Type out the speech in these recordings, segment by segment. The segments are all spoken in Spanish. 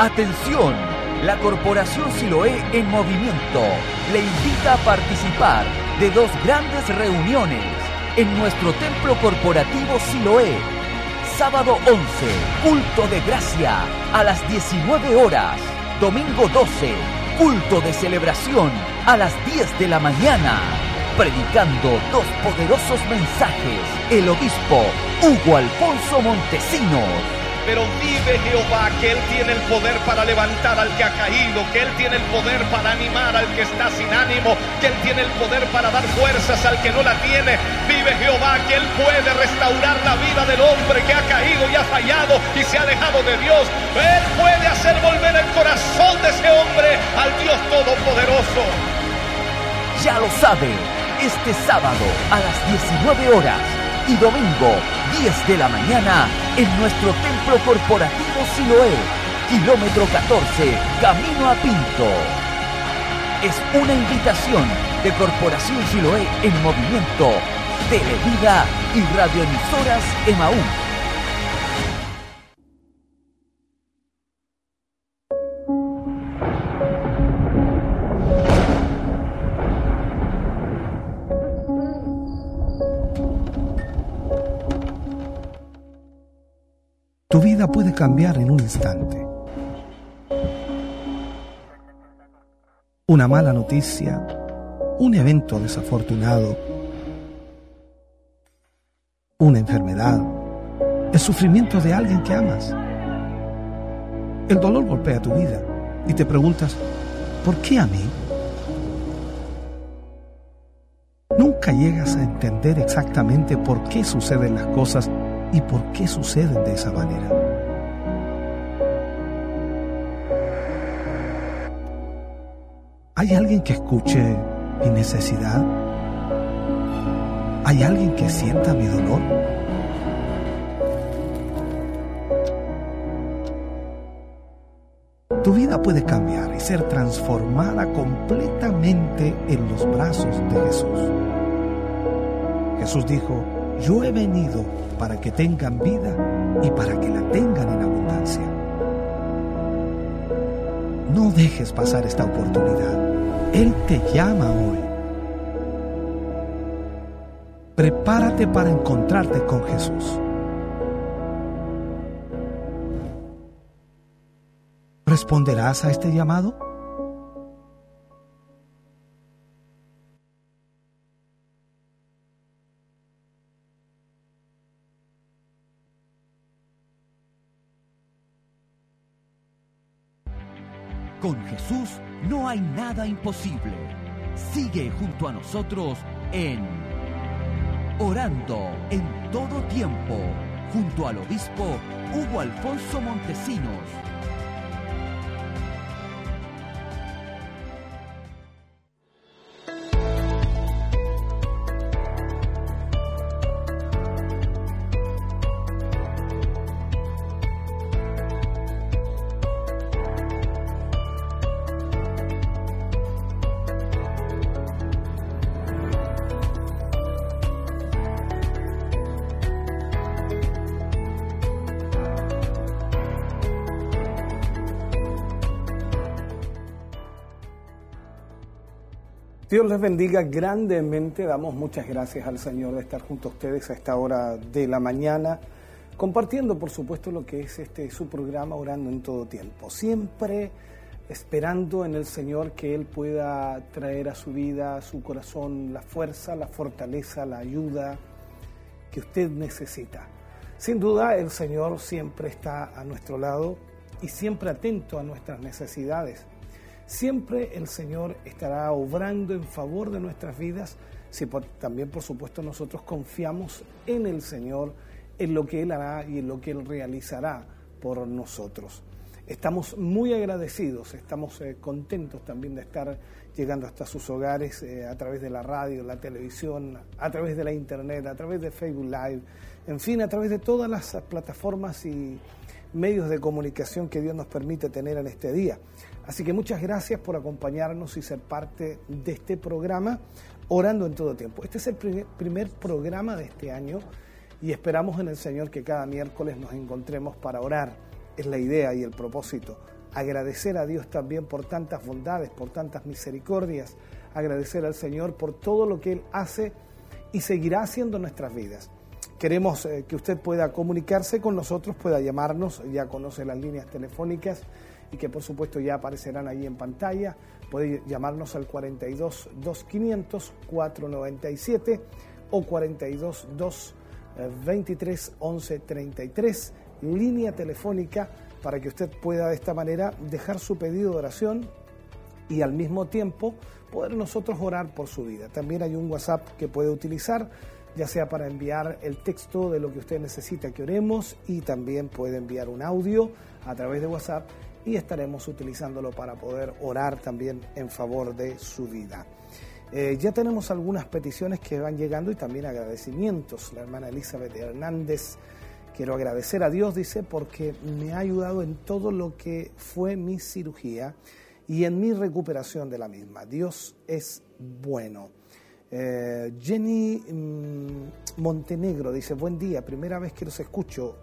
Atención, la Corporación Siloé en movimiento le invita a participar de dos grandes reuniones en nuestro templo corporativo Siloé. Sábado 11, culto de gracia a las 19 horas. Domingo 12, culto de celebración a las 10 de la mañana. Predicando dos poderosos mensajes, el obispo Hugo Alfonso Montesinos pero vive Jehová que Él tiene el poder para levantar al que ha caído, que Él tiene el poder para animar al que está sin ánimo, que Él tiene el poder para dar fuerzas al que no la tiene. Vive Jehová que Él puede restaurar la vida del hombre que ha caído y ha fallado y se ha alejado de Dios. Él puede hacer volver el corazón de ese hombre al Dios Todopoderoso. Ya lo sabe, este sábado a las 19 horas y domingo 10 de la mañana en nuestro templo corporativo Siloé, kilómetro 14, camino a Pinto. Es una invitación de Corporación Siloé en movimiento, Televida y radioemisoras Emaús. Tu vida puede cambiar en un instante. Una mala noticia, un evento desafortunado, una enfermedad, el sufrimiento de alguien que amas. El dolor golpea tu vida y te preguntas, ¿por qué a mí? Nunca llegas a entender exactamente por qué suceden las cosas y por qué suceden de esa manera. ¿Hay alguien que escuche mi necesidad? ¿Hay alguien que sienta mi dolor? Tu vida puede cambiar y ser transformada completamente en los brazos de Jesús. Jesús dijo, yo he venido para que tengan vida y para que la tengan en abundancia. No dejes pasar esta oportunidad. Él te llama hoy. Prepárate para encontrarte con Jesús. ¿Responderás a este llamado? Imposible. Sigue junto a nosotros en Orando en todo tiempo, junto al obispo Hugo Alfonso Montesinos Dios les bendiga grandemente. Damos muchas gracias al Señor de estar junto a ustedes a esta hora de la mañana, compartiendo, por supuesto, lo que es este su programa Orando en todo tiempo. Siempre esperando en el Señor que Él pueda traer a su vida, a su corazón, la fuerza, la fortaleza, la ayuda que usted necesita. Sin duda, el Señor siempre está a nuestro lado y siempre atento a nuestras necesidades Siempre el Señor estará obrando en favor de nuestras vidas si también, por supuesto, nosotros confiamos en el Señor, en lo que Él hará y en lo que Él realizará por nosotros. Estamos muy agradecidos, estamos eh, contentos también de estar llegando hasta sus hogares eh, a través de la radio, la televisión, a través de la internet, a través de Facebook Live, en fin, a través de todas las plataformas y medios de comunicación que Dios nos permite tener en este día. Así que muchas gracias por acompañarnos y ser parte de este programa Orando en todo tiempo. Este es el primer, programa de este año y esperamos en el Señor que cada miércoles nos encontremos para orar. Es la idea y el propósito agradecer a Dios también por tantas bondades, por tantas misericordias, agradecer al Señor por todo lo que Él hace y seguirá haciendo en nuestras vidas. Queremos eh, que usted pueda comunicarse con nosotros, pueda llamarnos, ya conoce las líneas telefónicas y que por supuesto ya aparecerán ahí en pantalla. Puede llamarnos al 42 2500 497 o 42 2 23 11 33, línea telefónica para que usted pueda de esta manera dejar su pedido de oración y al mismo tiempo poder nosotros orar por su vida. También hay un WhatsApp que puede utilizar ya sea para enviar el texto de lo que usted necesita que oremos y también puede enviar un audio a través de WhatsApp y estaremos utilizándolo para poder orar también en favor de su vida. Eh, ya tenemos algunas peticiones que van llegando y también agradecimientos. La hermana Elizabeth Hernández, quiero agradecer a Dios, dice, porque me ha ayudado en todo lo que fue mi cirugía y en mi recuperación de la misma. Dios es bueno. Eh, Jenny mm, Montenegro dice, buen día, primera vez que los escucho.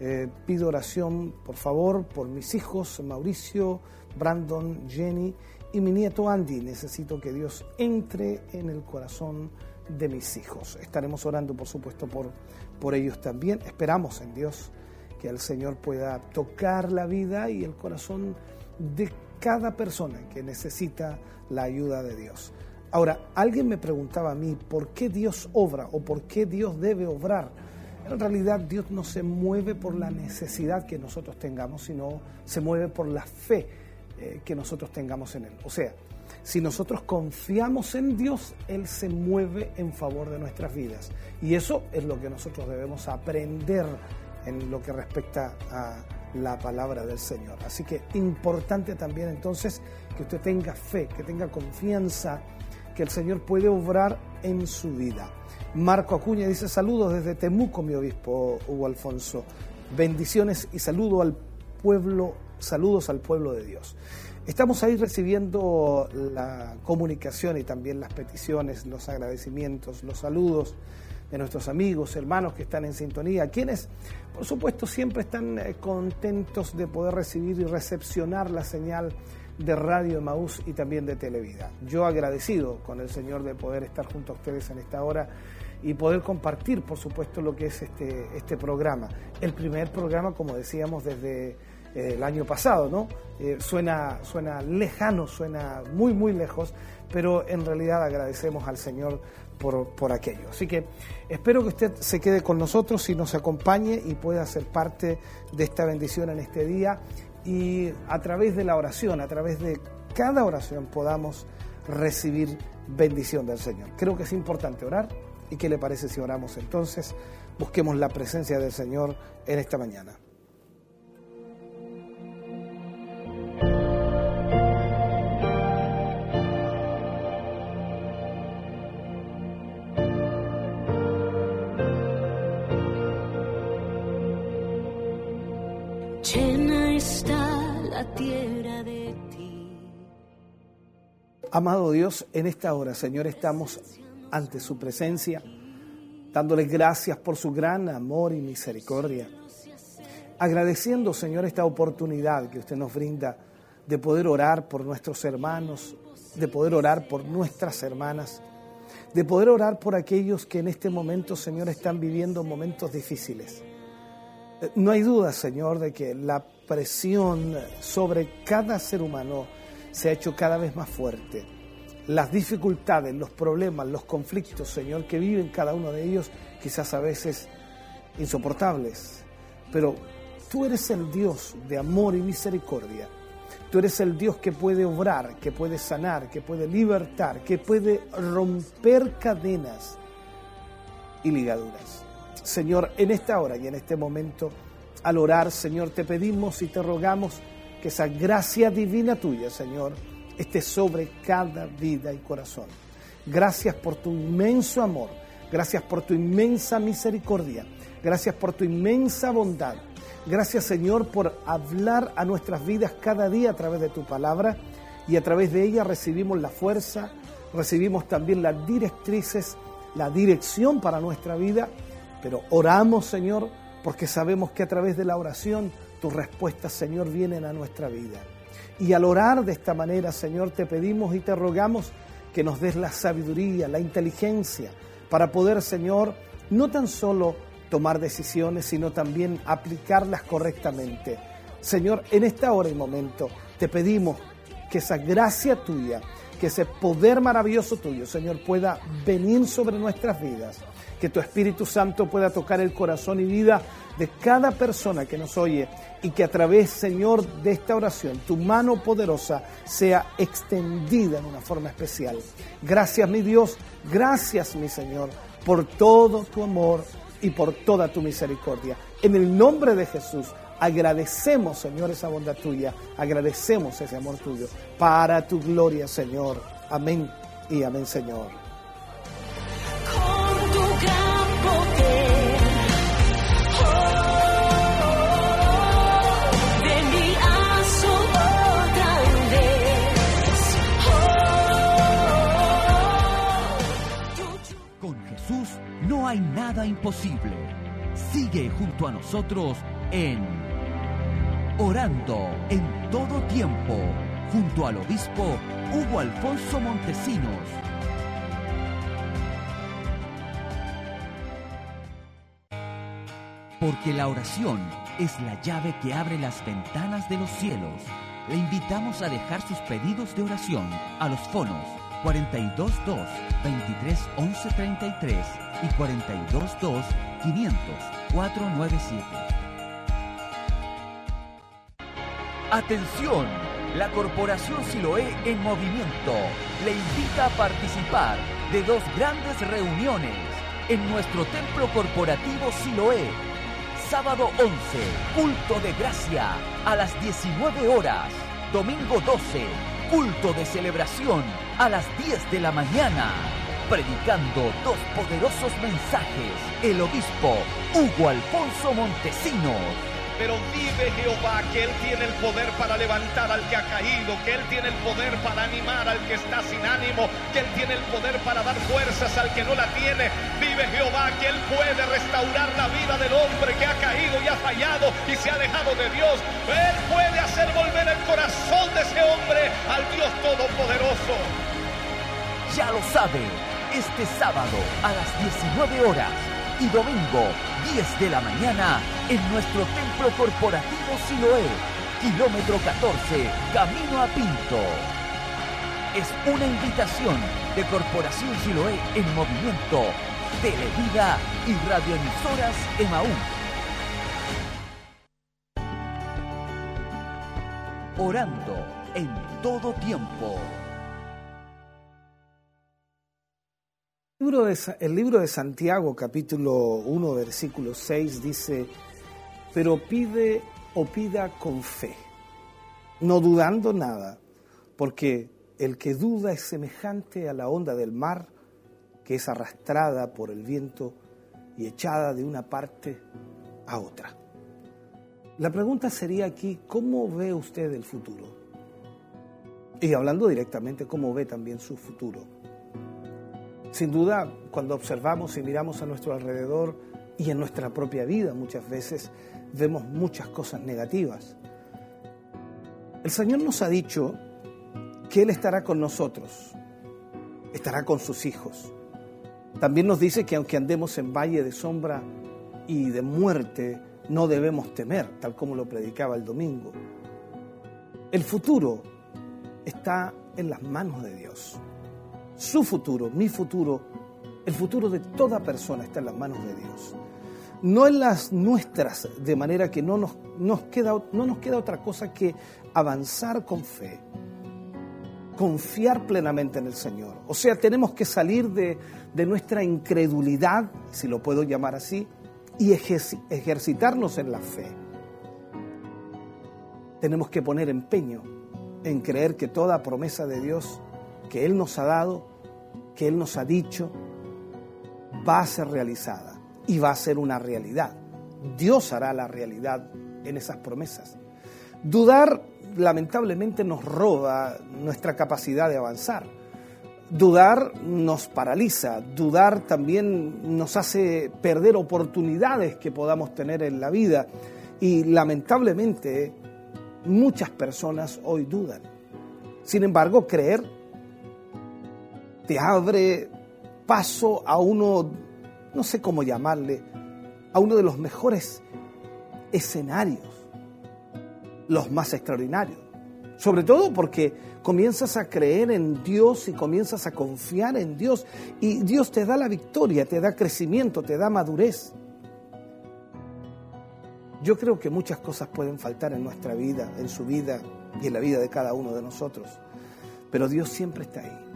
Eh, pido oración, por favor, por mis hijos, Mauricio, Brandon, Jenny y mi nieto Andy. Necesito que Dios entre en el corazón de mis hijos. Estaremos orando, por supuesto, por, por ellos también. Esperamos en Dios que el Señor pueda tocar la vida y el corazón de cada persona que necesita la ayuda de Dios. Ahora, alguien me preguntaba a mí, ¿por qué Dios obra o por qué Dios debe obrar? En realidad Dios no se mueve por la necesidad que nosotros tengamos, sino se mueve por la fe eh, que nosotros tengamos en Él. O sea, si nosotros confiamos en Dios, Él se mueve en favor de nuestras vidas. Y eso es lo que nosotros debemos aprender en lo que respecta a la palabra del Señor. Así que importante también entonces que usted tenga fe, que tenga confianza que el Señor puede obrar en su vida. Marco Acuña dice saludos desde Temuco, mi obispo Hugo Alfonso. Bendiciones y saludo al pueblo, saludos al pueblo de Dios. Estamos ahí recibiendo la comunicación y también las peticiones, los agradecimientos, los saludos de nuestros amigos, hermanos que están en sintonía, quienes por supuesto siempre están eh, contentos de poder recibir y recepcionar la señal de Radio Maús y también de Televida. Yo agradecido con el Señor de poder estar junto a ustedes en esta hora y poder compartir, por supuesto, lo que es este, este programa. El primer programa, como decíamos, desde eh, el año pasado, ¿no? Eh, suena, suena lejano, suena muy, muy lejos, pero en realidad agradecemos al Señor por, por, aquello. Así que espero que usted se quede con nosotros y nos acompañe y pueda ser parte de esta bendición en este día y a través de la oración, a través de cada oración podamos recibir bendición del Señor. Creo que es importante orar y qué le parece si oramos entonces, busquemos la presencia del Señor en esta mañana. Amado Dios, en esta hora, Señor, estamos ante su presencia, dándole gracias por su gran amor y misericordia. Agradeciendo, Señor, esta oportunidad que usted nos brinda de poder orar por nuestros hermanos, de poder orar por nuestras hermanas, de poder orar por aquellos que en este momento, Señor, están viviendo momentos difíciles. Eh, no hay duda, Señor, de que la presión sobre cada ser humano se ha hecho cada vez más fuerte. Las dificultades, los problemas, los conflictos, Señor, que viven cada uno de ellos, quizás a veces insoportables. Pero tú eres el Dios de amor y misericordia. Tú eres el Dios que puede obrar, que puede sanar, que puede libertar, que puede romper cadenas y ligaduras. Señor, en esta hora y en este momento, al orar, Señor, te pedimos y te rogamos que esa gracia divina tuya, Señor, esté sobre cada vida y corazón. Gracias por tu inmenso amor, gracias por tu inmensa misericordia, gracias por tu inmensa bondad. Gracias, Señor, por hablar a nuestras vidas cada día a través de tu palabra y a través de ella recibimos la fuerza, recibimos también las directrices, la dirección para nuestra vida, pero oramos, Señor, porque sabemos que a través de la oración tus respuestas, Señor, vienen a nuestra vida. Y al orar de esta manera, Señor, te pedimos y te rogamos que nos des la sabiduría, la inteligencia, para poder, Señor, no tan solo tomar decisiones, sino también aplicarlas correctamente. Señor, en esta hora y momento te pedimos que esa gracia tuya, que ese poder maravilloso tuyo, Señor, pueda venir sobre nuestras vidas, que tu Espíritu Santo pueda tocar el corazón y vida de cada persona que nos oye y que a través, Señor, de esta oración, tu mano poderosa sea extendida en una forma especial. Gracias, mi Dios, gracias, mi Señor, por todo tu amor y por toda tu misericordia. En el nombre de Jesús, agradecemos, Señor, esa bondad tuya, agradecemos ese amor tuyo, para tu gloria, Señor. Amén y amén, Señor. Hay nada imposible. Sigue junto a nosotros en Orando en todo tiempo, junto al obispo Hugo Alfonso Montesinos. Porque la oración es la llave que abre las ventanas de los cielos. Le invitamos a dejar sus pedidos de oración a los fonos 422 23 11 33 y 422 500 497. Atención, la Corporación Siloé en movimiento le invita a participar de dos grandes reuniones en nuestro templo corporativo Siloé. Sábado 11, culto de gracia a las 19 horas. Domingo 12, culto de celebración a las 10 de la mañana. Predicando dos poderosos mensajes, el obispo Hugo Alfonso Montesinos. Pero vive Jehová que Él tiene el poder para levantar al que ha caído, que Él tiene el poder para animar al que está sin ánimo, que Él tiene el poder para dar fuerzas al que no la tiene. Vive Jehová que Él puede restaurar la vida del hombre que ha caído y ha fallado y se ha alejado de Dios. Él puede hacer volver el corazón de ese hombre al Dios Todopoderoso. Ya lo sabe, este sábado a las 19 horas y domingo 10 de la mañana en nuestro templo corporativo Siloé, kilómetro 14, camino a Pinto. Es una invitación de Corporación Siloé en movimiento, Televida y radioemisoras Emaú. Orando en todo tiempo. El libro de Santiago, capítulo 1, versículo 6, dice, pero pide o pida con fe, no dudando nada, porque el que duda es semejante a la onda del mar que es arrastrada por el viento y echada de una parte a otra. La pregunta sería aquí, ¿cómo ve usted el futuro? Y hablando directamente, ¿cómo ve también su futuro? Sin duda, cuando observamos y miramos a nuestro alrededor y en nuestra propia vida muchas veces vemos muchas cosas negativas. El Señor nos ha dicho que Él estará con nosotros, estará con sus hijos. También nos dice que aunque andemos en valle de sombra y de muerte, no debemos temer, tal como lo predicaba el domingo. El futuro está en las manos de Dios su futuro, mi futuro, el futuro de toda persona está en las manos de Dios. No en las nuestras, de manera que no nos, queda, no nos queda otra cosa que avanzar con fe, confiar plenamente en el Señor. O sea, tenemos que salir de, de nuestra incredulidad, si lo puedo llamar así, y ejerci- ejercitarnos en la fe. Tenemos que poner empeño en creer que toda promesa de Dios que Él nos ha dado, que Él nos ha dicho, va a ser realizada y va a ser una realidad. Dios hará la realidad en esas promesas. Dudar lamentablemente nos roba nuestra capacidad de avanzar. Dudar nos paraliza, dudar también nos hace perder oportunidades que podamos tener en la vida Y lamentablemente muchas personas hoy dudan. Sin embargo, creer te abre paso a uno, no sé cómo llamarle, a uno de los mejores escenarios, los más extraordinarios. Sobre todo porque comienzas a creer en Dios y comienzas a confiar en Dios y Dios te da la victoria, te da crecimiento, te da madurez. Yo creo que muchas cosas pueden faltar en nuestra vida, en su vida y en la vida de cada uno de nosotros, pero Dios siempre está ahí.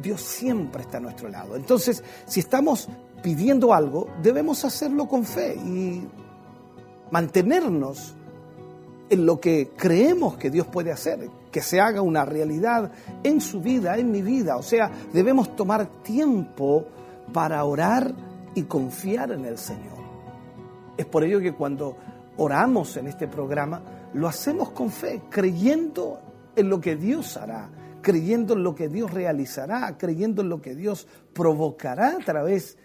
Dios siempre está a nuestro lado. Entonces, si estamos pidiendo algo, debemos hacerlo con fe y mantenernos en lo que creemos que Dios puede hacer, que se haga una realidad en su vida, en mi vida. O sea, debemos tomar tiempo para orar y confiar en el Señor. Es por ello que cuando oramos en este programa, lo hacemos con fe, creyendo en lo que Dios hará, creyendo en lo que Dios realizará, creyendo en lo que Dios provocará a través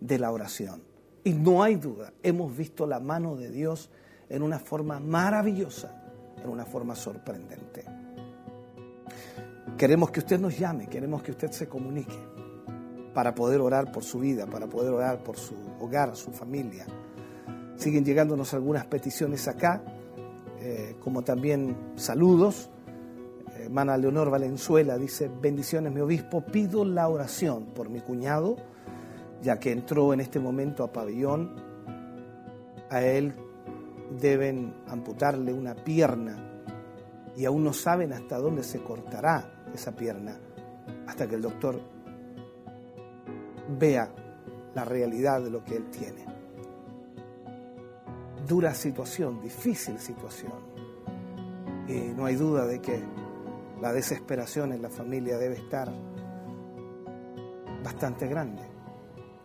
de la oración. Y no hay duda, hemos visto la mano de Dios en una forma maravillosa, en una forma sorprendente. Queremos que usted nos llame, queremos que usted se comunique para poder orar por su vida, para poder orar por su hogar, su familia. Siguen llegándonos algunas peticiones acá, eh, como también saludos. Hermana Leonor Valenzuela dice, bendiciones mi obispo, pido la oración por mi cuñado, ya que entró en este momento a pabellón. A él deben amputarle una pierna y aún no saben hasta dónde se cortará esa pierna, hasta que el doctor vea la realidad de lo que él tiene. Dura situación, difícil situación. Y no hay duda de que la desesperación en la familia debe estar bastante grande.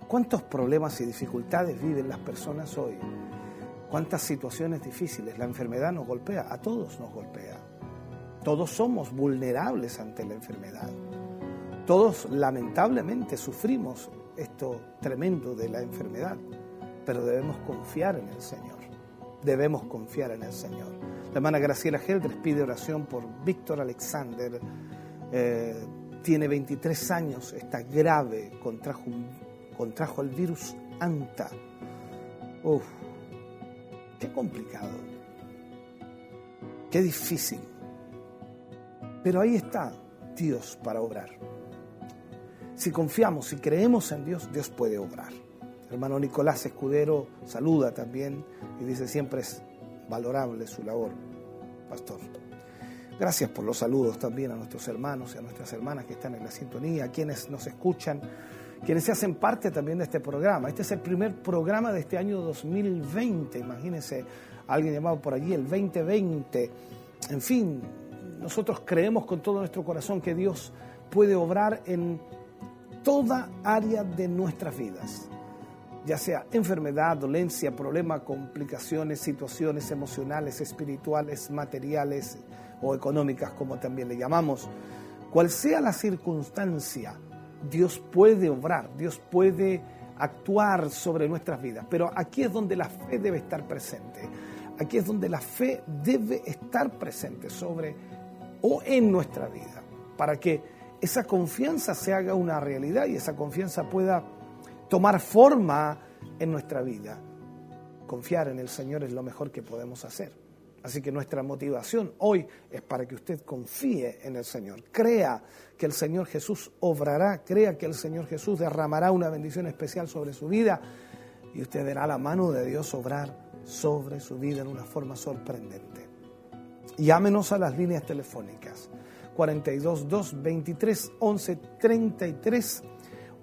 ¿Cuántos problemas y dificultades viven las personas hoy? ¿Cuántas situaciones difíciles? La enfermedad nos golpea, a todos nos golpea. Todos somos vulnerables ante la enfermedad. Todos lamentablemente sufrimos esto tremendo de la enfermedad, pero debemos confiar en el Señor. Debemos confiar en el Señor. La hermana Graciela Geldres pide oración por Víctor Alexander. Eh, tiene 23 años, está grave, contrajo, el virus ANTA. Uf, qué complicado, qué difícil. Pero ahí está Dios para obrar. Si confiamos, si creemos en Dios, Dios puede obrar. Hermano Nicolás Escudero saluda también y dice siempre es valorable su labor, pastor. Gracias por los saludos también a nuestros hermanos y a nuestras hermanas que están en la sintonía, a quienes nos escuchan, quienes se hacen parte también de este programa. Este es el primer programa de este año 2020, imagínense, alguien llamado por allí el 2020. En fin, nosotros creemos con todo nuestro corazón que Dios puede obrar en toda área de nuestras vidas, ya sea enfermedad, dolencia, problema, complicaciones, situaciones emocionales, espirituales, materiales o económicas, como también le llamamos. Cual sea la circunstancia, Dios puede obrar, Dios puede actuar sobre nuestras vidas, pero aquí es donde la fe debe estar presente. Aquí es donde la fe debe estar presente sobre o en nuestra vida, para que esa confianza se haga una realidad y esa confianza pueda tomar forma en nuestra vida. Confiar en el Señor es lo mejor que podemos hacer. Así que nuestra motivación hoy es para que usted confíe en el Señor, crea que el Señor Jesús obrará, crea que el Señor Jesús derramará una bendición especial sobre su vida y usted verá la mano de Dios obrar sobre su vida en una forma sorprendente. Llámenos a las líneas telefónicas 42 2 23 11 33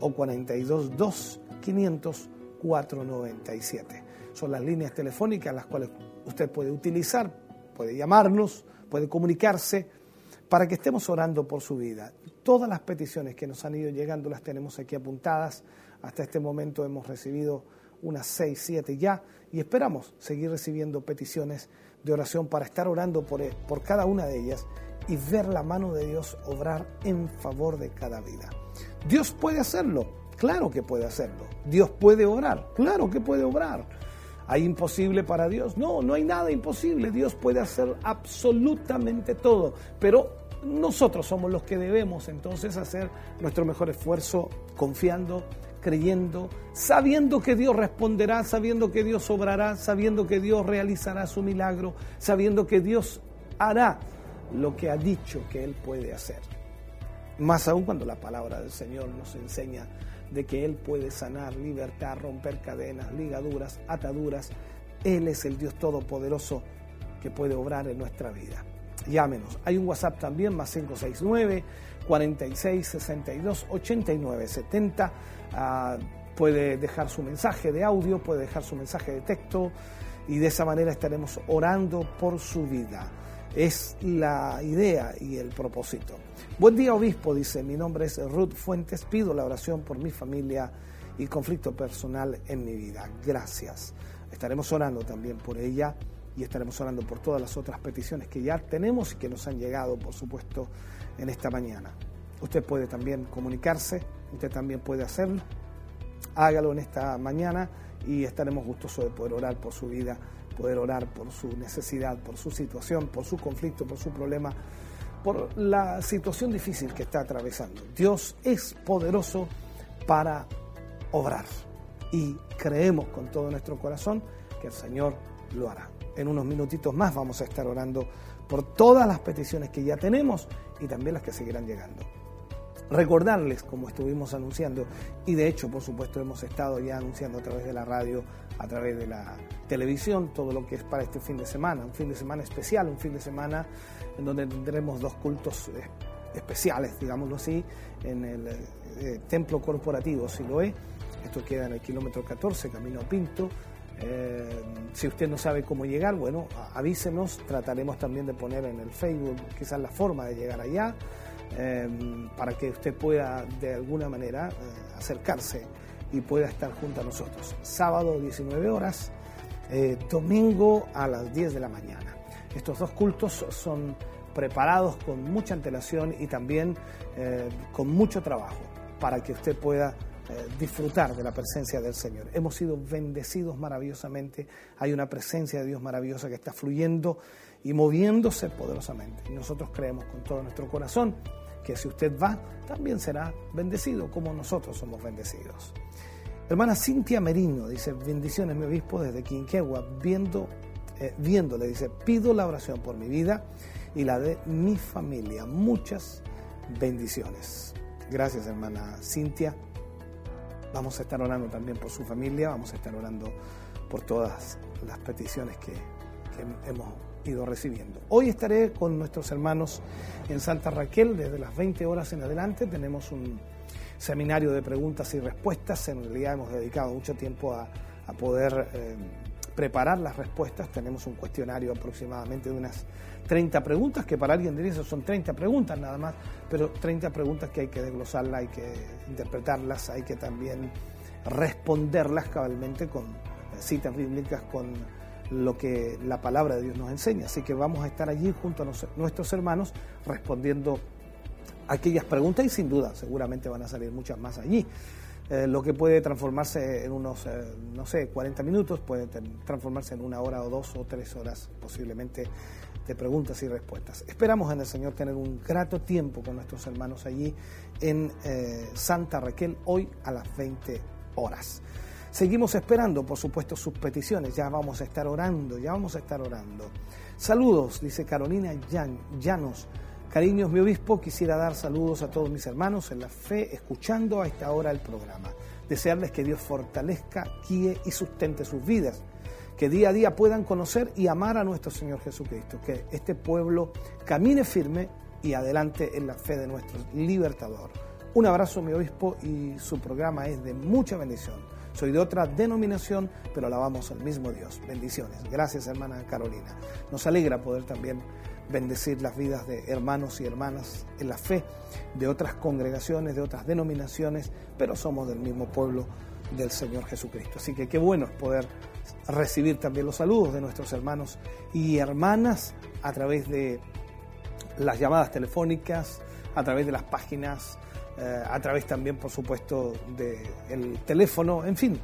o 42 2 500 497. Son las líneas telefónicas las cuales usted puede utilizar, puede llamarnos, puede comunicarse para que estemos orando por su vida. Todas las peticiones que nos han ido llegando las tenemos aquí apuntadas. Hasta este momento hemos recibido unas 6, 7 ya y esperamos seguir recibiendo peticiones de oración para estar orando por, por cada una de ellas y ver la mano de Dios obrar en favor de cada vida. Dios puede hacerlo, claro que puede hacerlo. Dios puede orar, claro que puede obrar. ¿Hay imposible para Dios? No, no hay nada imposible. Dios puede hacer absolutamente todo. Pero nosotros somos los que debemos entonces hacer nuestro mejor esfuerzo confiando, creyendo, sabiendo que Dios responderá, sabiendo que Dios obrará, sabiendo que Dios realizará su milagro, sabiendo que Dios hará lo que ha dicho que Él puede hacer. Más aún cuando la palabra del Señor nos enseña de que Él puede sanar, libertar, romper cadenas, ligaduras, ataduras. Él es el Dios Todopoderoso que puede obrar en nuestra vida. Llámenos. Hay un WhatsApp también, más 569 46 62 89 70. puede dejar su mensaje de audio, puede dejar su mensaje de texto y de esa manera estaremos orando por su vida. Es la idea y el propósito. Buen día, obispo, dice. Mi nombre es Ruth Fuentes. Pido la oración por mi familia y conflicto personal en mi vida. Gracias. Estaremos orando también por ella y estaremos orando por todas las otras peticiones que ya tenemos y que nos han llegado, por supuesto, en esta mañana. Usted puede también comunicarse, usted también puede hacerlo. Hágalo en esta mañana y estaremos gustosos de poder orar por su vida poder orar por su necesidad, por su situación, por su conflicto, por su problema, por la situación difícil que está atravesando. Dios es poderoso para obrar y creemos con todo nuestro corazón que el Señor lo hará. En unos minutitos más vamos a estar orando por todas las peticiones que ya tenemos y también las que seguirán llegando recordarles, como estuvimos anunciando, y de hecho, por supuesto, hemos estado ya anunciando a través de la radio, a través de la televisión, todo lo que es para este fin de semana, un fin de semana especial, un fin de semana en donde tendremos dos cultos eh, especiales, digámoslo así, en el eh, templo corporativo Siloé. Esto queda en el kilómetro 14, camino Pinto. Eh, si usted no sabe cómo llegar, bueno, avísenos, trataremos también de poner en el Facebook quizás la forma de llegar allá. Para que usted pueda de alguna manera acercarse y pueda estar junto a nosotros. Sábado 19 horas, eh, domingo a las 10 de la mañana. Estos dos cultos son preparados con mucha antelación y también eh, con mucho trabajo para que usted pueda disfrutar de la presencia del Señor. Hemos sido bendecidos maravillosamente, hay una presencia de Dios maravillosa que está fluyendo y moviéndose poderosamente. Nosotros creemos con todo nuestro corazón que si usted va, también será bendecido como nosotros somos bendecidos. Hermana Cintia Merino dice, bendiciones mi obispo desde Quinquegua, viendo, eh, viéndole, dice, pido la oración por mi vida y la de mi familia. Muchas bendiciones. Gracias hermana Cintia. Vamos a estar orando también por su familia, vamos a estar orando por todas las peticiones que, que hemos ido recibiendo. Hoy estaré con nuestros hermanos en Santa Raquel desde las 20 horas en adelante. Tenemos un seminario de preguntas y respuestas. En realidad hemos dedicado mucho tiempo a, poder eh, preparar las respuestas. Tenemos un cuestionario aproximadamente de unas 30 preguntas, que para alguien diría eso son 30 preguntas nada más, pero 30 preguntas que hay que desglosarlas, hay que interpretarlas, hay que también responderlas cabalmente con citas bíblicas, con lo que la palabra de Dios nos enseña. Así que vamos a estar allí junto a nuestros hermanos respondiendo aquellas preguntas y sin duda seguramente van a salir muchas más allí. Eh, lo que puede transformarse en unos, eh, no sé, 40 minutos, puede transformarse en una hora o dos o tres horas posiblemente de preguntas y respuestas. Esperamos en el Señor tener un grato tiempo con nuestros hermanos allí en eh, Santa Raquel hoy a las 20 horas. Seguimos esperando, por supuesto, sus peticiones. Ya vamos a estar orando, ya vamos a estar orando. Saludos, dice Carolina Llanos. Cariños, mi obispo, quisiera dar saludos a todos mis hermanos en la fe, escuchando a esta hora el programa. Desearles que Dios fortalezca, guíe y sustente sus vidas. Que día a día puedan conocer y amar a nuestro Señor Jesucristo. Que este pueblo camine firme y adelante en la fe de nuestro libertador. Un abrazo, mi obispo, y su programa es de mucha bendición. Soy de otra denominación, pero alabamos al mismo Dios. Bendiciones. Gracias, hermana Carolina. Nos alegra poder también bendecir las vidas de hermanos y hermanas en la fe de otras congregaciones, de otras denominaciones, pero somos del mismo pueblo del Señor Jesucristo. Así que qué bueno es poder recibir también los saludos de nuestros hermanos y hermanas a través de las llamadas telefónicas, a través de las páginas eh, a través también, por supuesto, del teléfono, en fin,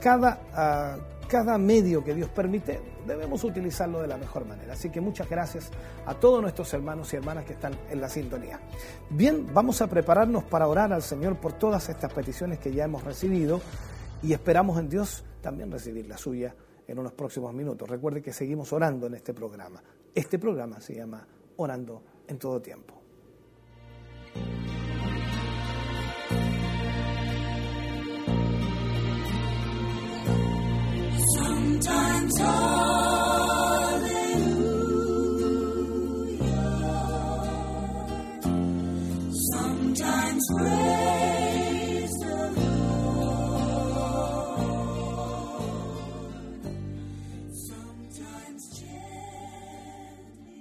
cada ah, cada medio que Dios permite, debemos utilizarlo de la mejor manera. Así que muchas gracias a todos nuestros hermanos y hermanas que están en la sintonía. Bien, vamos a prepararnos para orar al Señor por todas estas peticiones que ya hemos recibido y esperamos en Dios también recibir la suya en unos próximos minutos. Recuerde que seguimos orando en este programa. Este programa se llama Orando en todo tiempo.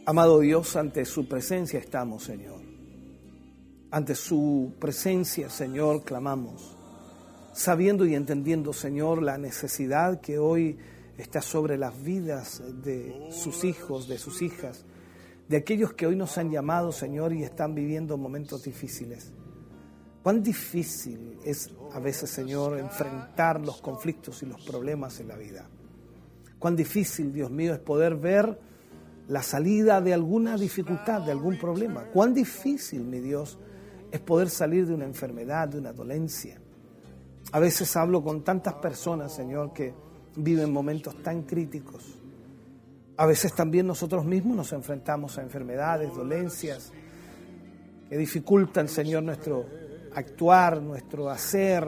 Amado Dios, ante su presencia estamos, Señor. Ante su presencia, Señor, clamamos, sabiendo y entendiendo, Señor, la necesidad que hoy está sobre las vidas de sus hijos, de sus hijas, de aquellos que hoy nos han llamado, Señor, y están viviendo momentos difíciles. Cuán difícil es a veces, Señor, enfrentar los conflictos y los problemas en la vida. Cuán difícil, Dios mío, es poder ver la salida de alguna dificultad, de algún problema. Cuán difícil, mi Dios, es poder salir de una enfermedad, de una dolencia. A veces hablo con tantas personas, Señor, que viven momentos tan críticos. A veces también nosotros mismos nos enfrentamos a enfermedades, dolencias, que dificultan, Señor, nuestro actuar, nuestro hacer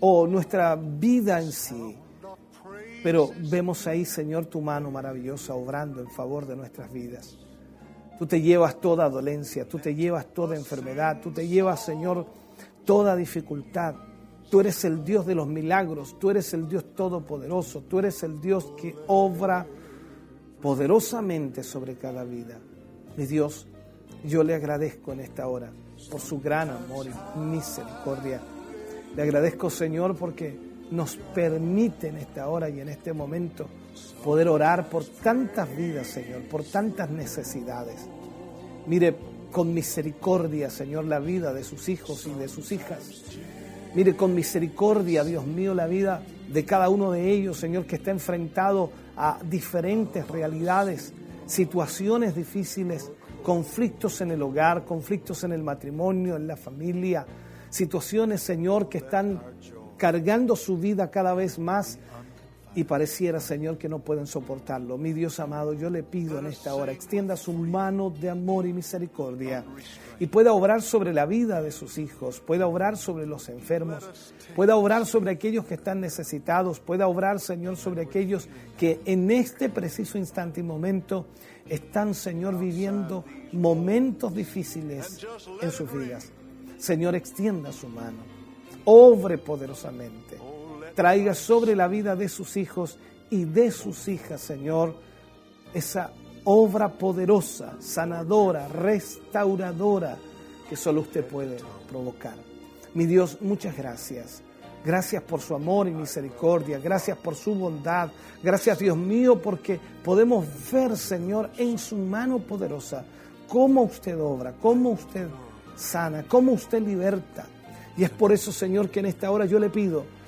o nuestra vida en sí. Pero vemos ahí, Señor, tu mano maravillosa obrando en favor de nuestras vidas. Tú te llevas toda dolencia, tú te llevas toda enfermedad, tú te llevas, Señor, toda dificultad. Tú eres el Dios de los milagros, tú eres el Dios todopoderoso, tú eres el Dios que obra poderosamente sobre cada vida. Mi Dios, yo le agradezco en esta hora por su gran amor y misericordia. Le agradezco, Señor, porque nos permite en esta hora y en este momento poder orar por tantas vidas, Señor, por tantas necesidades. Mire con misericordia, Señor, la vida de sus hijos y de sus hijas. Mire con misericordia, Dios mío, la vida de cada uno de ellos, Señor, que está enfrentado a diferentes realidades, situaciones difíciles, conflictos en el hogar, conflictos en el matrimonio, en la familia, situaciones, Señor, que están cargando su vida cada vez más y pareciera, Señor, que no pueden soportarlo. Mi Dios amado, yo le pido en esta hora, extienda su mano de amor y misericordia y pueda obrar sobre la vida de sus hijos, pueda obrar sobre los enfermos, pueda obrar sobre aquellos que están necesitados, pueda obrar, Señor, sobre aquellos que en este preciso instante y momento están, Señor, viviendo momentos difíciles en sus vidas. Señor, extienda su mano, obre poderosamente, traiga sobre la vida de sus hijos y de sus hijas, Señor, esa obra poderosa, sanadora, restauradora que solo usted puede provocar. Mi Dios, muchas gracias. Gracias por su amor y misericordia. Gracias por su bondad. Gracias, Dios mío, porque podemos ver, Señor, en su mano poderosa cómo usted obra, cómo usted sana, cómo usted liberta. Y es por eso, Señor, que en esta hora yo le pido,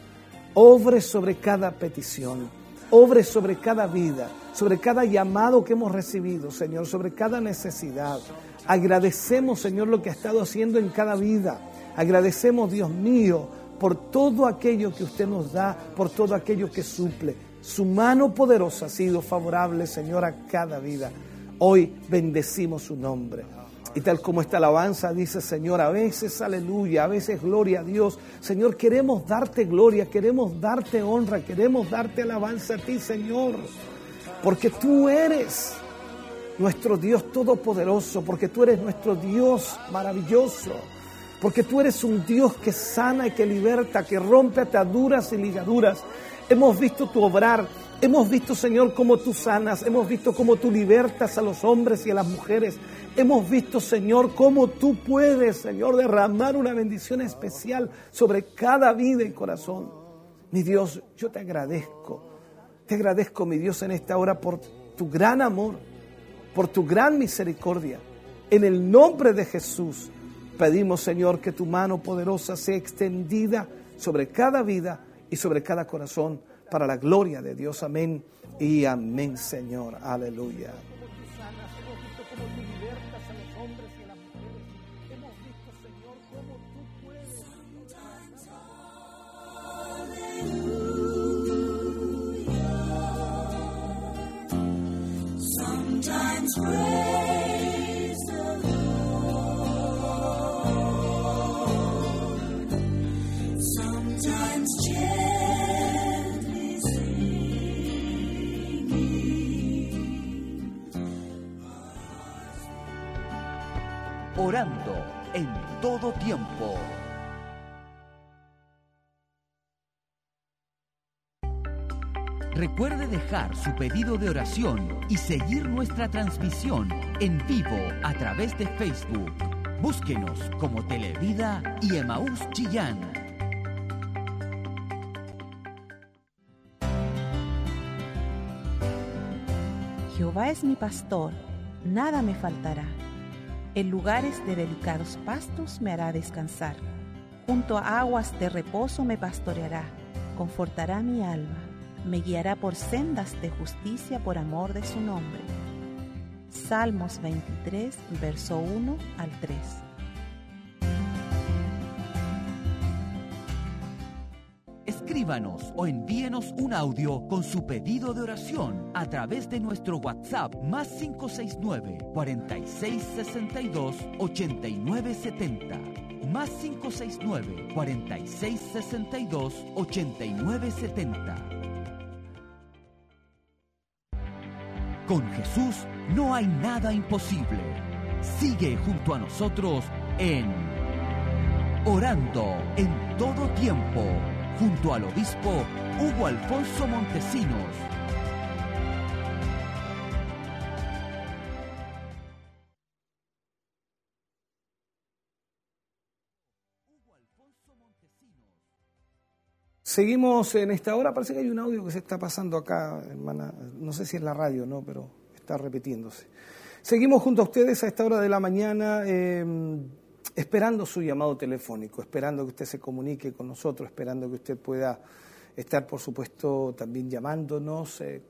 obre sobre cada petición, obre sobre cada vida, sobre cada llamado que hemos recibido, Señor, sobre cada necesidad. Agradecemos, Señor, lo que ha estado haciendo en cada vida. Agradecemos, Dios mío, por todo aquello que usted nos da, por todo aquello que suple. Su mano poderosa ha sido favorable, Señor, a cada vida. Hoy bendecimos su nombre. Y tal como esta alabanza dice, Señor, a veces aleluya, a veces gloria a Dios. Señor, queremos darte gloria, queremos darte honra, queremos darte alabanza a ti, Señor. Porque tú eres nuestro Dios todopoderoso, porque tú eres nuestro Dios maravilloso, porque tú eres un Dios que sana y que liberta, que rompe ataduras y ligaduras. Hemos visto tu obrar, hemos visto, Señor, cómo tú sanas, hemos visto cómo tú libertas a los hombres y a las mujeres. Hemos visto, Señor, cómo tú puedes, Señor, derramar una bendición especial sobre cada vida y corazón. Mi Dios, yo te agradezco. Te agradezco, mi Dios, en esta hora por tu gran amor, por tu gran misericordia. En el nombre de Jesús pedimos, Señor, que tu mano poderosa sea extendida sobre cada vida y sobre cada corazón para la gloria de Dios. Amén y amén, Señor. Aleluya. Orando en todo tiempo. Recuerde dejar su pedido de oración y seguir nuestra transmisión en vivo a través de Facebook. Búsquenos como Televida y Emaús Chillán. Jehová es mi pastor, nada me faltará. En lugares de delicados pastos me hará descansar. Junto a aguas de reposo me pastoreará, confortará mi alma, me guiará por sendas de justicia por amor de su nombre. Salmos 23, verso 1 al 3. Escríbanos o envíenos un audio con su pedido de oración a través de nuestro WhatsApp más 569 4662 8970. Más 569 4662 8970. Con Jesús no hay nada imposible. Sigue junto a nosotros en Orando en todo tiempo, junto al obispo Hugo Alfonso Montesinos. Seguimos en esta hora, parece que hay un audio que se está pasando acá, hermana, no sé si es la radio no, pero está repitiéndose. Seguimos junto a ustedes a esta hora de la mañana, eh, esperando su llamado telefónico, esperando que usted se comunique con nosotros, esperando que usted pueda estar, por supuesto, también llamándonos, eh,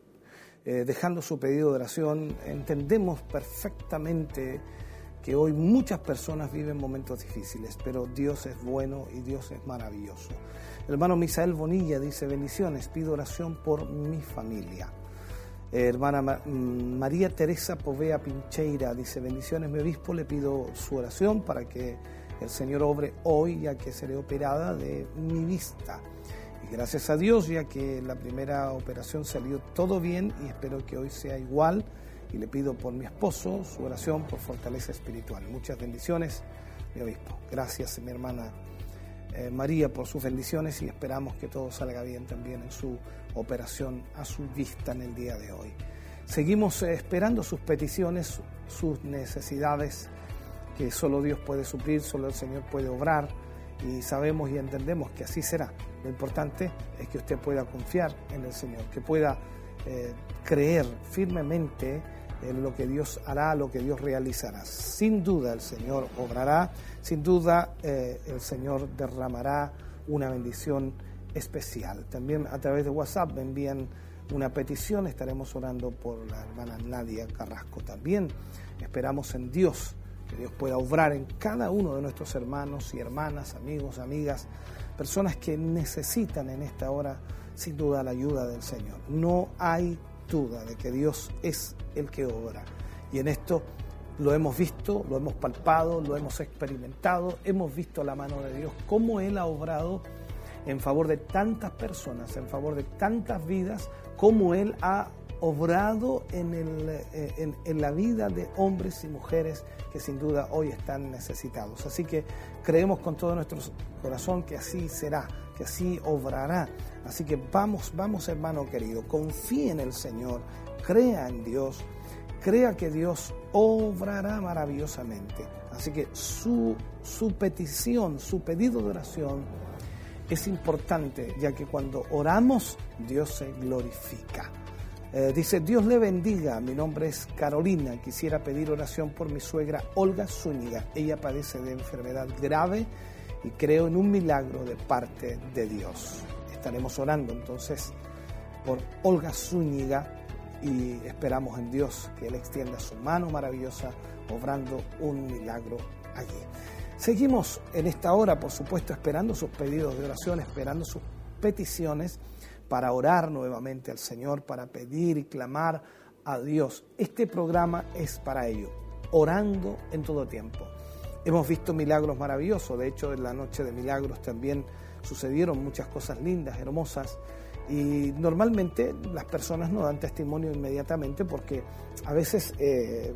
eh, dejando su pedido de oración. Entendemos perfectamente que hoy muchas personas viven momentos difíciles, pero Dios es bueno y Dios es maravilloso. Hermano Misael Bonilla dice, bendiciones, pido oración por mi familia. Eh, hermana Ma- mm, María Teresa Povea Pincheira dice, bendiciones, mi obispo, le pido su oración para que el Señor obre hoy, ya que seré operada de mi vista. Y gracias a Dios, ya que la primera operación salió todo bien y espero que hoy sea igual. Y le pido por mi esposo su oración por fortaleza espiritual. Muchas bendiciones, mi obispo. Gracias, mi hermana eh, María, por sus bendiciones y esperamos que todo salga bien también en su operación a su vista en el día de hoy. Seguimos eh, esperando sus peticiones, su- sus necesidades que solo Dios puede suplir, solo el Señor puede obrar y sabemos y entendemos que así será. Lo importante es que usted pueda confiar en el Señor, que pueda eh, creer firmemente en lo que Dios hará, lo que Dios realizará. Sin duda el Señor obrará, sin duda eh, el Señor derramará una bendición especial. También a través de WhatsApp me envían una petición, estaremos orando por la hermana Nadia Carrasco también. Esperamos en Dios, que Dios pueda obrar en cada uno de nuestros hermanos y hermanas, amigos, amigas, personas que necesitan en esta hora sin duda la ayuda del Señor. No hay de que Dios es el que obra. Y en esto lo hemos visto, lo hemos palpado, lo hemos experimentado, hemos visto la mano de Dios, cómo Él ha obrado en favor de tantas personas, en favor de tantas vidas, cómo Él ha obrado en, el, eh, en la vida de hombres y mujeres que sin duda hoy están necesitados. Así que creemos con todo nuestro corazón que así será, que así obrará. Así que vamos, vamos hermano querido, confíe en el Señor, crea en Dios, crea que Dios obrará maravillosamente. Así que su, su petición, su pedido de oración es importante, ya que cuando oramos, Dios se glorifica. Eh, dice, Dios le bendiga, mi nombre es Carolina, quisiera pedir oración por mi suegra Olga Zúñiga. Ella padece de enfermedad grave y creo en un milagro de parte de Dios. Estaremos orando entonces por Olga Zúñiga y esperamos en Dios que Él extienda su mano maravillosa obrando un milagro allí. Seguimos en esta hora, por supuesto, esperando sus pedidos de oración, esperando sus peticiones para orar nuevamente al Señor, para pedir y clamar a Dios. Este programa es para ello, orando en todo tiempo. Hemos visto milagros maravillosos, de hecho en la noche de milagros también sucedieron muchas cosas lindas, hermosas, y normalmente las personas no dan testimonio inmediatamente porque a veces eh,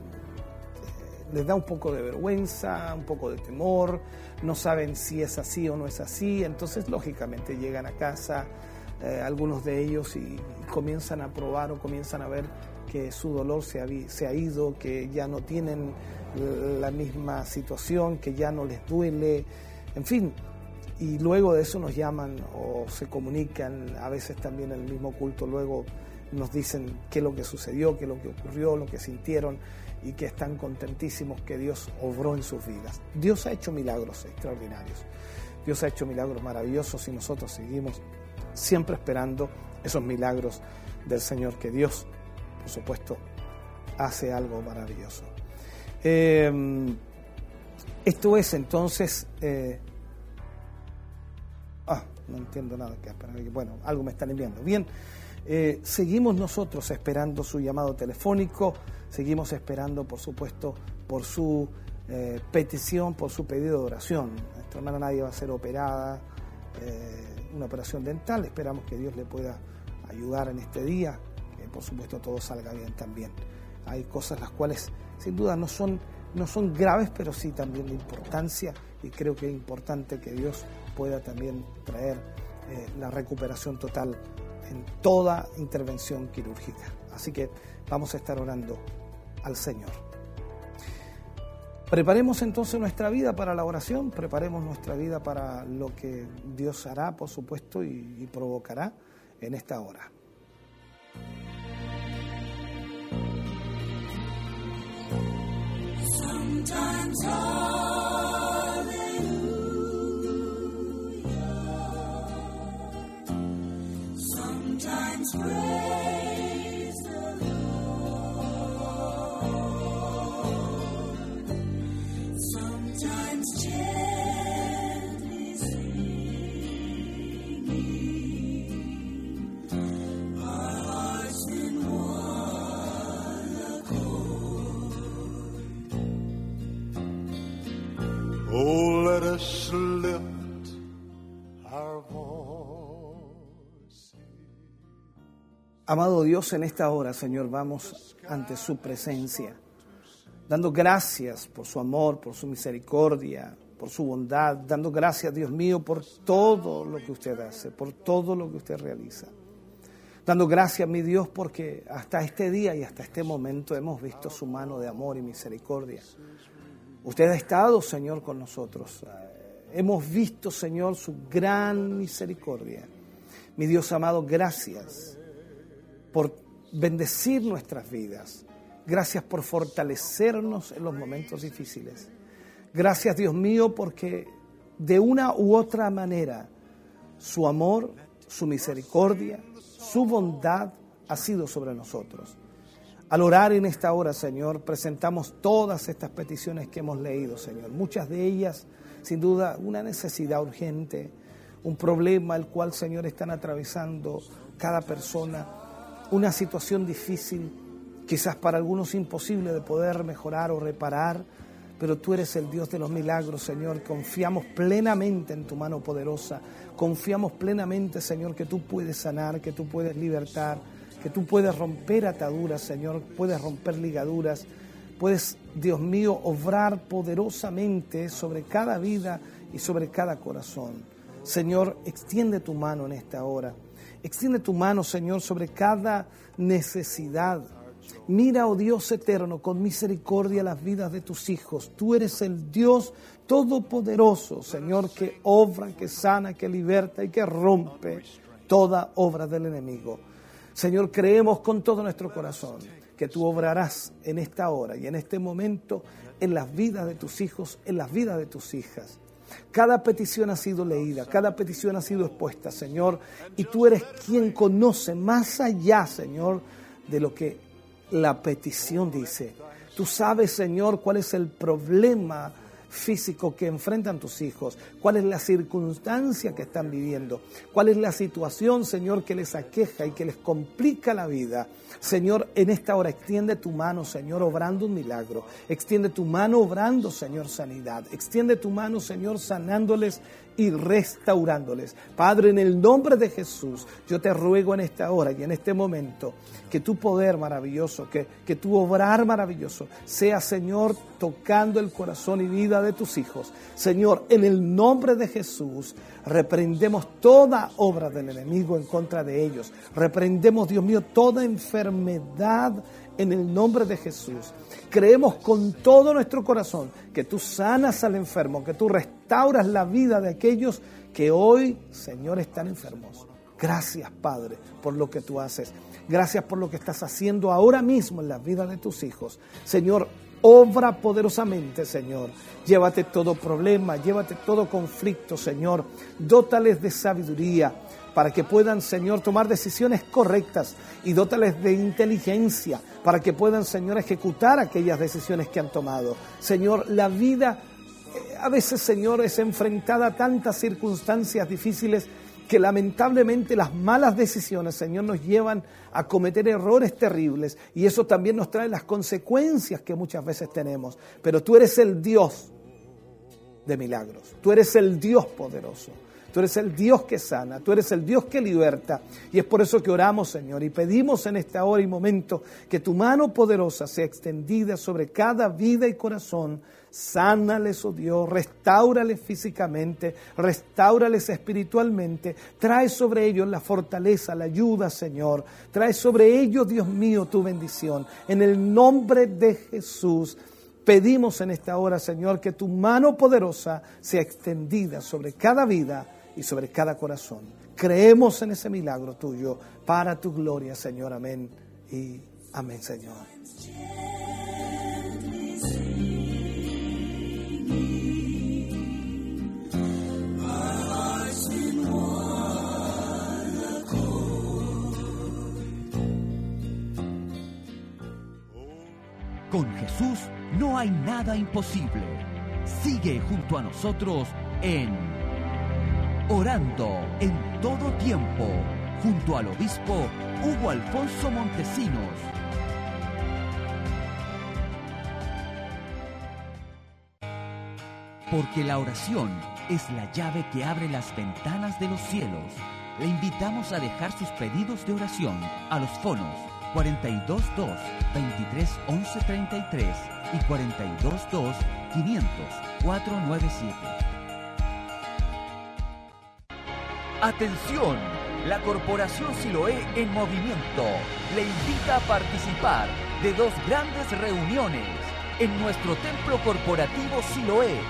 les da un poco de vergüenza, un poco de temor, no saben si es así o no es así, entonces lógicamente llegan a casa eh, algunos de ellos y, y comienzan a probar o comienzan a ver que su dolor se ha, se ha ido, que ya no tienen la misma situación, que ya no les duele, en fin. Y luego de eso nos llaman o se comunican, a veces también el mismo culto, luego nos dicen qué es lo que sucedió, qué es lo que ocurrió, lo que sintieron y que están contentísimos que Dios obró en sus vidas. Dios ha hecho milagros extraordinarios, Dios ha hecho milagros maravillosos y nosotros seguimos siempre esperando esos milagros del Señor, que Dios, por supuesto, hace algo maravilloso. Eh, esto es entonces... eh, no entiendo nada. que- Bueno, algo me están enviando. Bien, eh, seguimos nosotros esperando su llamado telefónico, seguimos esperando, por supuesto, por su eh, petición, por su pedido de oración. Nuestra hermana Nadia va a ser operada, eh, una operación dental. Esperamos que Dios le pueda ayudar en este día, que por supuesto todo salga bien también. Hay cosas las cuales sin duda no son, no son graves, pero sí también de importancia y creo que es importante que Dios pueda también traer eh, la recuperación total en toda intervención quirúrgica. Así que vamos a estar orando al Señor. Preparemos entonces nuestra vida para la oración, preparemos nuestra vida para lo que Dios hará, por supuesto, y, provocará en esta hora. Amado Dios, en esta hora, Señor, vamos ante su presencia, dando gracias por su amor, por su misericordia, por su bondad, dando gracias, Dios mío, por todo lo que usted hace, por todo lo que usted realiza. Dando gracias, mi Dios, porque hasta este día y hasta este momento hemos visto su mano de amor y misericordia. Usted ha estado, Señor, con nosotros. Hemos visto, Señor, su gran misericordia. Mi Dios amado, gracias por bendecir nuestras vidas. Gracias por fortalecernos en los momentos difíciles. Gracias, Dios mío, porque de una u otra manera su amor, su misericordia, su bondad ha sido sobre nosotros. Al orar en esta hora, Señor, presentamos todas estas peticiones que hemos leído, Señor. Muchas de ellas, sin duda, una necesidad urgente, un problema el cual, Señor, están atravesando cada persona, una situación difícil, quizás para algunos imposible de poder mejorar o reparar, pero tú eres el Dios de los milagros, Señor. Confiamos plenamente en tu mano poderosa. Confiamos plenamente, Señor, que tú puedes sanar, que tú puedes libertar, que tú puedes romper ataduras, Señor, puedes romper ligaduras, puedes, Dios mío, obrar poderosamente sobre cada vida y sobre cada corazón. Señor, extiende tu mano en esta hora. Extiende tu mano, Señor, sobre cada necesidad. Mira, oh Dios eterno, con misericordia las vidas de tus hijos. Tú eres el Dios todopoderoso, Señor, que obra, que sana, que liberta y que rompe toda obra del enemigo. Señor, creemos con todo nuestro corazón que tú obrarás en esta hora y en este momento en las vidas de tus hijos, en las vidas de tus hijas. Cada petición ha sido leída, cada petición ha sido expuesta, Señor. Y tú eres quien conoce más allá, Señor, de lo que la petición dice. Tú sabes, Señor, cuál es el problema físico que enfrentan tus hijos, cuál es la circunstancia que están viviendo, cuál es la situación, Señor, que les aqueja y que les complica la vida. Señor, en esta hora extiende tu mano, Señor, obrando un milagro. Extiende tu mano obrando, Señor, sanidad. Extiende tu mano, Señor, sanándoles y restaurándoles. Padre, en el nombre de Jesús, yo te ruego en esta hora y en este momento que tu poder maravilloso, que, que tu obrar maravilloso sea, Señor, tocando el corazón y vida de tus hijos. Señor, en el nombre de Jesús, reprendemos toda obra del enemigo en contra de ellos. Reprendemos, Dios mío, toda enfermedad en el nombre de Jesús. Creemos con todo nuestro corazón que tú sanas al enfermo, que tú restauras la vida de aquellos que hoy, Señor, están enfermos. Gracias, Padre, por lo que tú haces. Gracias por lo que estás haciendo ahora mismo en la vida de tus hijos. Señor, obra poderosamente, Señor. Llévate todo problema, llévate todo conflicto, Señor. Dótales de sabiduría para que puedan, Señor, tomar decisiones correctas y dótales de inteligencia para que puedan, Señor, ejecutar aquellas decisiones que han tomado. Señor, la vida eh, a veces, Señor, es enfrentada a tantas circunstancias difíciles que lamentablemente las malas decisiones, Señor, nos llevan a cometer errores terribles y eso también nos trae las consecuencias que muchas veces tenemos. Pero tú eres el Dios de milagros, tú eres el Dios poderoso. Tú eres el Dios que sana, tú eres el Dios que liberta. Y es por eso que oramos, Señor, y pedimos en esta hora y momento que tu mano poderosa sea extendida sobre cada vida y corazón. Sánales, oh Dios, restáurales físicamente, restáurales espiritualmente. Trae sobre ellos la fortaleza, la ayuda, Señor. Trae sobre ellos, Dios mío, tu bendición. En el nombre de Jesús. Pedimos en esta hora, Señor, que tu mano poderosa sea extendida sobre cada vida y sobre cada corazón. Creemos en ese milagro tuyo para tu gloria, Señor. Amén y amén, Señor. Con Jesús no hay nada imposible. Sigue junto a nosotros en Orando en todo tiempo, junto al obispo Hugo Alfonso Montesinos. Porque la oración es la llave que abre las ventanas de los cielos. Le invitamos a dejar sus pedidos de oración a los fonos 422 23 11 33 y 422 500 497. Atención, la Corporación Siloé en movimiento le invita a participar de dos grandes reuniones en nuestro templo corporativo Siloé.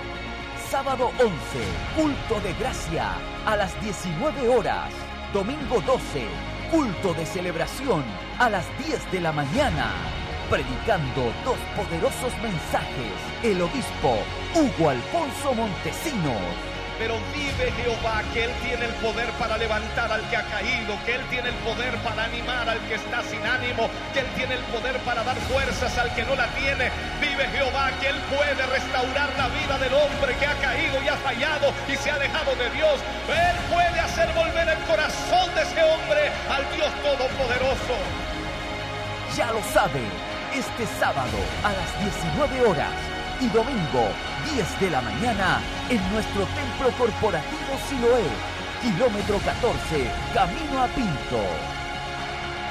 Sábado 11, culto de gracia a las 19 horas. Domingo 12, culto de celebración a las 10 de la mañana. Predicando dos poderosos mensajes, el obispo Hugo Alfonso Montesinos. Pero vive Jehová que Él tiene el poder para levantar al que ha caído, que Él tiene el poder para animar al que está sin ánimo, que Él tiene el poder para dar fuerzas al que no la tiene. Vive Jehová que Él puede restaurar la vida del hombre que ha caído y ha fallado y se ha alejado de Dios. Él puede hacer volver el corazón de ese hombre al Dios Todopoderoso. Ya lo sabe, este sábado a las 19 horas y domingo 10 de la mañana en nuestro templo corporativo Siloé, kilómetro 14, camino a Pinto.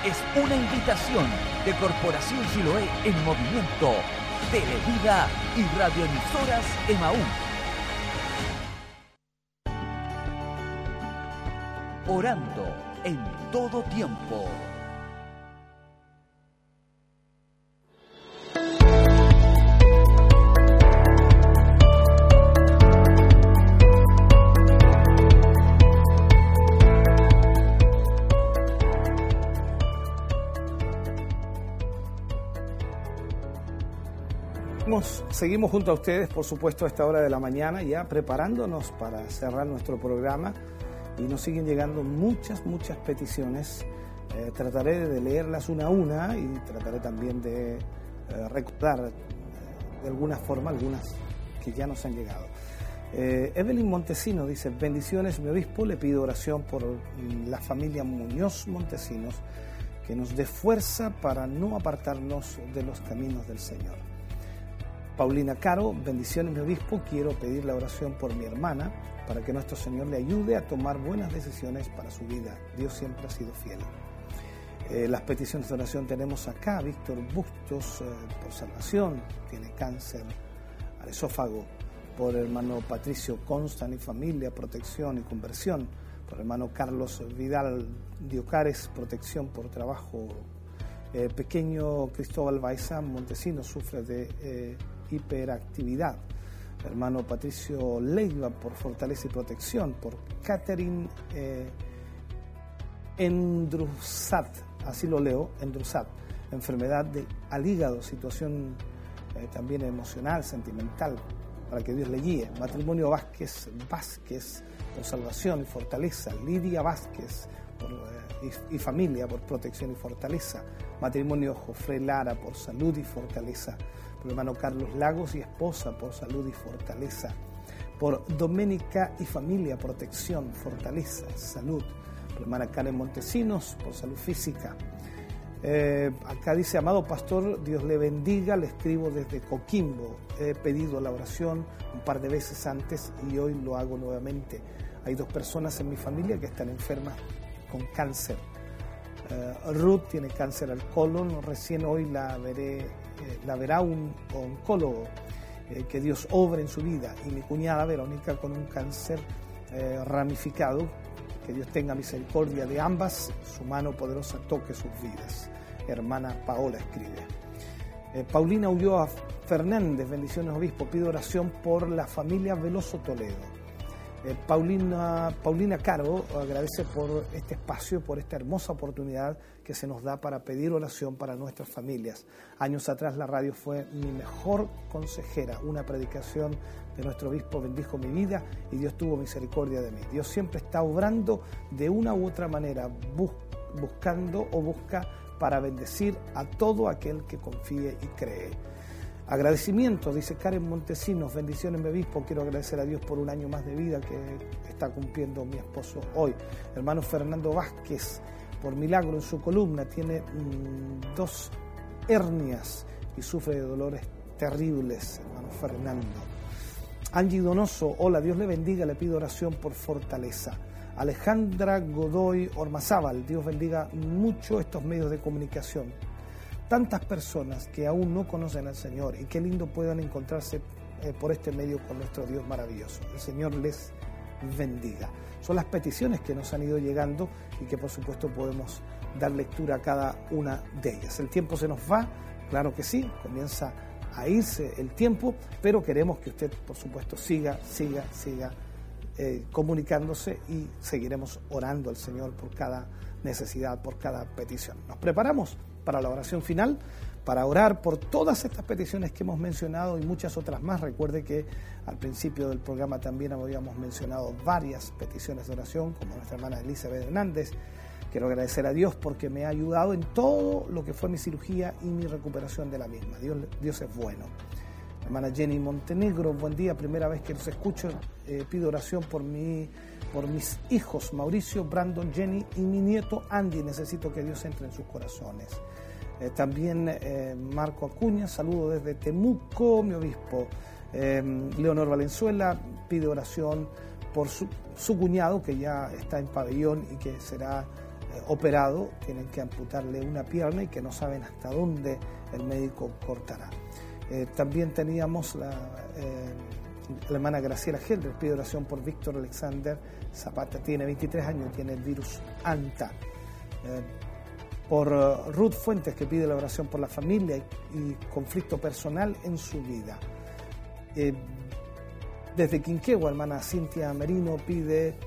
Es una invitación de Corporación Siloé en movimiento, Televida y radioemisoras Emaú. Orando en todo tiempo. Seguimos, junto a ustedes, por supuesto, a esta hora de la mañana, ya preparándonos para cerrar nuestro programa. Y nos siguen llegando muchas, muchas peticiones. Eh, trataré de leerlas una a una y trataré también de eh, recordar eh, de alguna forma algunas que ya nos han llegado. Eh, Evelyn Montesino dice, bendiciones mi obispo, le pido oración por la familia Muñoz Montesinos, que nos dé fuerza para no apartarnos de los caminos del Señor. Paulina Caro, bendiciones mi obispo, quiero pedir la oración por mi hermana para que nuestro Señor le ayude a tomar buenas decisiones para su vida. Dios siempre ha sido fiel. Eh, las peticiones de oración tenemos acá, Víctor Bustos eh, por salvación, tiene cáncer al esófago, por hermano Patricio Constan y familia, protección y conversión, por hermano Carlos Vidal Diocares, protección por trabajo. Eh, pequeño Cristóbal Baizán Montesino sufre de eh, hiperactividad. Hermano Patricio Leiva por fortaleza y protección, por Catherine eh, Endrusat, así lo leo, Endrusat, enfermedad de, al hígado, situación eh, también emocional, sentimental, para que Dios le guíe. Matrimonio Vázquez Vázquez por salvación y fortaleza. Lidia Vázquez por, eh, y, y familia por protección y fortaleza. Matrimonio Jofre Lara por salud y fortaleza. Por hermano Carlos Lagos y esposa por salud y fortaleza. Por Doménica y familia, protección, fortaleza, salud. Por hermana Karen Montesinos por salud física. Eh, acá dice, amado pastor, Dios le bendiga, le escribo desde Coquimbo. He pedido la oración un par de veces antes y hoy lo hago nuevamente. Hay dos personas en mi familia que están enfermas con cáncer. Eh, Ruth tiene cáncer al colon, recién hoy la, veré, eh, la verá un oncólogo. Eh, que Dios obre en su vida. Y mi cuñada Verónica con un cáncer eh, ramificado, que Dios tenga misericordia de ambas, su mano poderosa toque sus vidas. Hermana Paola escribe. Paulina Ulloa Fernández, bendiciones obispo, pido oración por la familia Veloso Toledo. Eh, Paulina, Paulina Caro agradece por este espacio, por esta hermosa oportunidad que se nos da para pedir oración para nuestras familias. Años atrás la radio fue mi mejor consejera, una predicación de nuestro obispo bendijo mi vida y Dios tuvo misericordia de mí. Dios siempre está obrando de una u otra manera, bus- buscando o busca para bendecir a todo aquel que confíe y cree. Agradecimiento, dice Karen Montesinos, bendiciones mi obispo, quiero agradecer a Dios por un año más de vida que está cumpliendo mi esposo hoy. Hermano Fernando Vázquez, por milagro en su columna, tiene mm, dos hernias y sufre de dolores terribles, hermano Fernando. Angie Donoso, hola, Dios le bendiga, le pido oración por fortaleza. Alejandra Godoy Ormazábal, Dios bendiga mucho estos medios de comunicación tantas personas que aún no conocen al Señor y qué lindo puedan encontrarse eh, por este medio con nuestro Dios maravilloso. El Señor les bendiga. Son las peticiones que nos han ido llegando y que por supuesto podemos dar lectura a cada una de ellas. El tiempo se nos va, claro que sí, comienza a irse el tiempo, pero queremos que usted por supuesto siga, siga, siga eh, comunicándose y seguiremos orando al Señor por cada necesidad, por cada petición. Nos preparamos para la oración final, para orar por todas estas peticiones que hemos mencionado y muchas otras más. Recuerde que al principio del programa también habíamos mencionado varias peticiones de oración, como nuestra hermana Elizabeth Hernández. Quiero agradecer a Dios porque me ha ayudado en todo lo que fue mi cirugía y mi recuperación de la misma. Dios, es bueno. Hermana Jenny Montenegro, buen día, primera vez que los escucho. Eh, pido oración por, mi, por mis hijos, Mauricio, Brandon, Jenny y mi nieto Andy. Necesito que Dios entre en sus corazones. Eh, también eh, Marco Acuña, saludo desde Temuco, mi obispo. Eh, Leonor Valenzuela pide oración por su, su cuñado que ya está en pabellón y que será eh, operado. Tienen que amputarle una pierna y que no saben hasta dónde el médico cortará. También teníamos la, la hermana Graciela Helder, pide oración por Víctor Alexander Zapata, tiene 23 años, tiene el virus ANTA. Eh, por eh, Ruth Fuentes, que pide la oración por la familia y, conflicto personal en su vida. Eh, desde Quinquegua, hermana Cintia Merino pide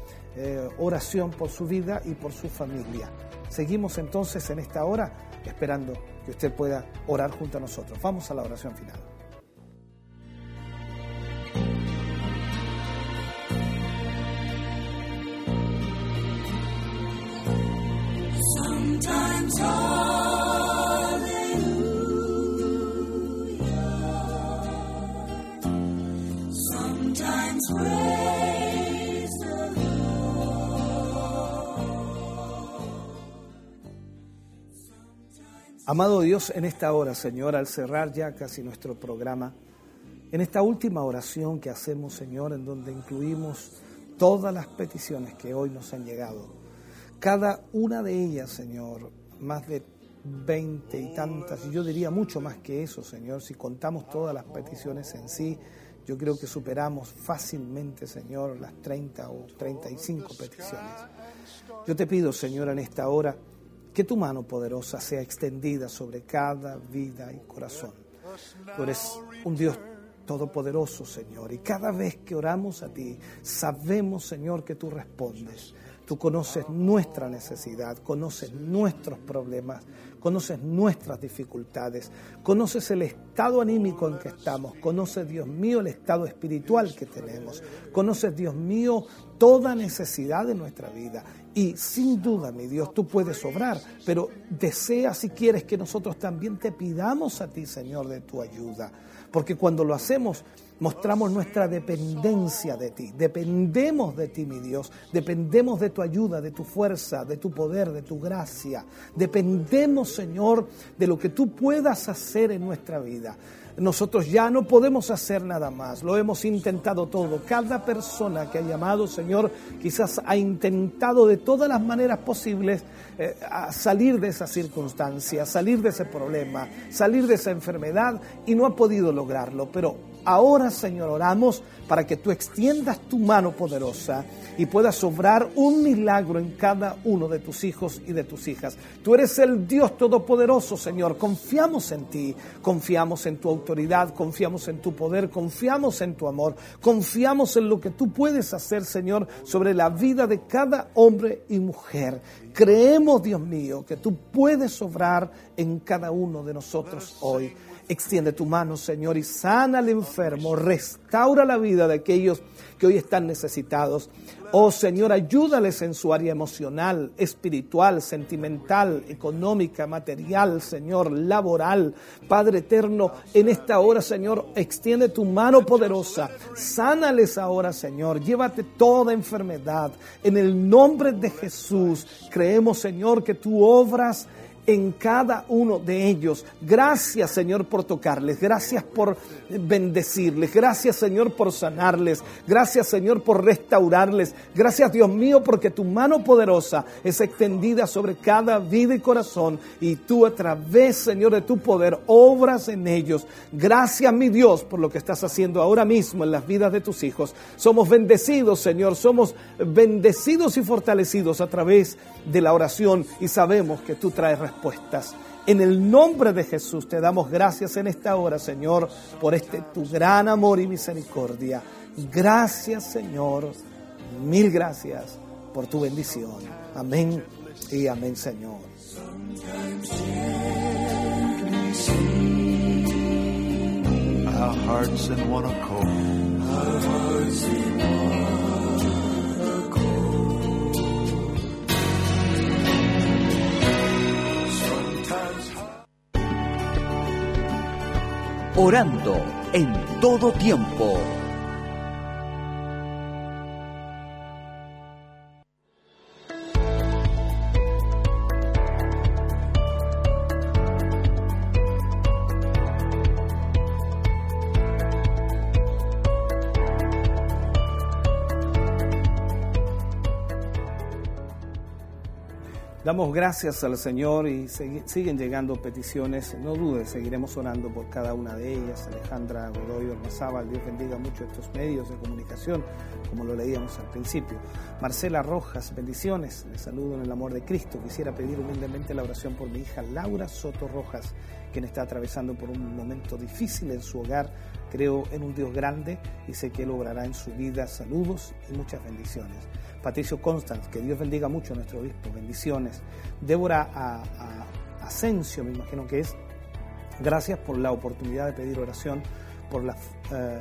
oración por su vida y por su familia. Seguimos entonces en esta hora esperando que usted pueda orar junto a nosotros. Vamos a la oración final. Amado Dios, en esta hora, Señor, al cerrar ya casi nuestro programa, en esta última oración que hacemos, Señor, en donde incluimos todas las peticiones que hoy nos han llegado, cada una de ellas, Señor, más de veinte y tantas, y yo diría mucho más que eso, Señor, si contamos todas las peticiones en sí, yo creo que superamos fácilmente, Señor, las 30 o 35 peticiones. Yo te pido, Señor, en esta hora, que tu mano poderosa sea extendida sobre cada vida y corazón. Tú eres un Dios todopoderoso, Señor, y cada vez que oramos a ti, sabemos, Señor, que tú respondes. Tú conoces nuestra necesidad, conoces nuestros problemas, conoces nuestras dificultades, conoces el estado anímico en que estamos, conoces, Dios mío, el estado espiritual que tenemos, conoces, Dios mío, toda necesidad de nuestra vida. Y sin duda, mi Dios, tú puedes obrar, pero desea si quieres que nosotros también te pidamos a ti, Señor, de tu ayuda. Porque cuando lo hacemos, mostramos nuestra dependencia de ti. Dependemos de ti, mi Dios. Dependemos de tu ayuda, de tu fuerza, de tu poder, de tu gracia. Dependemos, Señor, de lo que tú puedas hacer en nuestra vida. Nosotros ya no podemos hacer nada más, lo hemos intentado todo. Cada persona que ha llamado, Señor, quizás ha intentado de todas las maneras posibles eh, a salir de esa circunstancia, salir de ese problema, salir de esa enfermedad y no ha podido lograrlo. Pero ahora, Señor, oramos para que tú extiendas tu mano poderosa y puedas obrar un milagro en cada uno de tus hijos y de tus hijas. Tú eres el Dios Todopoderoso, Señor. Confiamos en ti, confiamos en tu autoridad, confiamos en tu poder, confiamos en tu amor, confiamos en lo que tú puedes hacer, Señor, sobre la vida de cada hombre y mujer. Creemos, Dios mío, que tú puedes obrar en cada uno de nosotros hoy. Extiende tu mano, Señor, y sana al enfermo, restaura la vida de aquellos que hoy están necesitados. Oh Señor, ayúdales en su área emocional, espiritual, sentimental, económica, material, Señor, laboral. Padre eterno, en esta hora, Señor, extiende tu mano poderosa. Sánales ahora, Señor. Llévate toda enfermedad. En el nombre de Jesús, creemos, Señor, que tú obras en cada uno de ellos. Gracias Señor por tocarles, gracias por bendecirles, gracias Señor por sanarles, gracias Señor por restaurarles, gracias Dios mío porque tu mano poderosa es extendida sobre cada vida y corazón y tú a través Señor de tu poder obras en ellos. Gracias mi Dios por lo que estás haciendo ahora mismo en las vidas de tus hijos. Somos bendecidos Señor, somos bendecidos y fortalecidos a través de la oración y sabemos que tú traes respuestas. En el nombre de Jesús te damos gracias en esta hora, Señor, por este tu gran amor y misericordia. Gracias, Señor. Mil gracias por tu bendición. Amén y amén, Señor. Our hearts in one accord. Sometimes Orando en todo tiempo. Damos gracias al Señor y siguen llegando peticiones. No dudes, seguiremos orando por cada una de ellas. Alejandra Godoy Ormazábal, Dios bendiga mucho estos medios de comunicación, como lo leíamos al principio. Marcela Rojas, bendiciones. Les saludo en el amor de Cristo. Quisiera pedir humildemente la oración por mi hija Laura Soto Rojas, quien está atravesando por un momento difícil en su hogar. Creo en un Dios grande y sé que Él obrará en su vida. Saludos y muchas bendiciones. Patricio Constance, que Dios bendiga mucho a nuestro obispo, bendiciones. Débora a- a- Asensio, me imagino que es, gracias por la oportunidad de pedir oración por la, eh,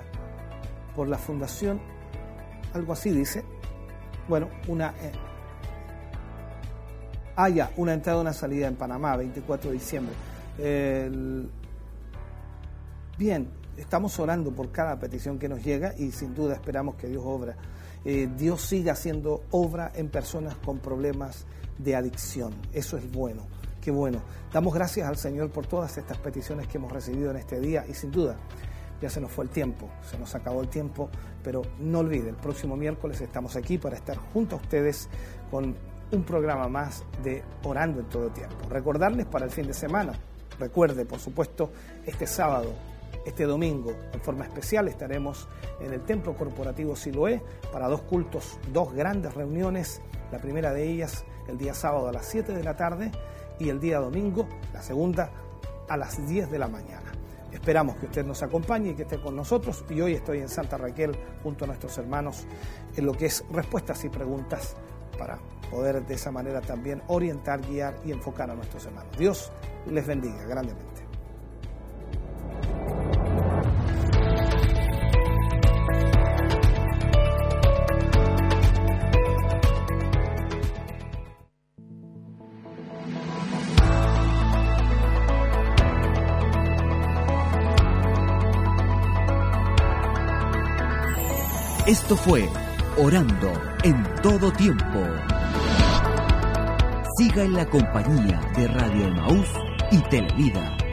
por la fundación, algo así dice, bueno, una, eh, Ah, una entrada y una salida en Panamá, 24 de diciembre. Bien, estamos orando por cada petición que nos llega y sin duda esperamos que Dios obra. Eh, Dios siga haciendo obra en personas con problemas de adicción. Eso es bueno, qué bueno. Damos gracias al Señor por todas estas peticiones que hemos recibido en este día y sin duda ya se nos fue el tiempo, se nos acabó el tiempo, pero no olvide, el próximo miércoles estamos aquí para estar junto a ustedes con un programa más de Orando en todo tiempo. Recordarles para el fin de semana, recuerde, por supuesto, este sábado, este domingo, en forma especial, estaremos en el Templo Corporativo Siloé para dos cultos, dos grandes reuniones, la primera de ellas el día sábado a las 7 de la tarde y el día domingo, la segunda, a las 10 de la mañana. Esperamos que usted nos acompañe y que esté con nosotros. Y hoy estoy en Santa Raquel junto a nuestros hermanos en lo que es respuestas y preguntas para poder de esa manera también orientar, guiar y enfocar a nuestros hermanos. Dios les bendiga grandemente. Esto fue Orando en todo tiempo. Siga en la compañía de Radio Emaús y Televida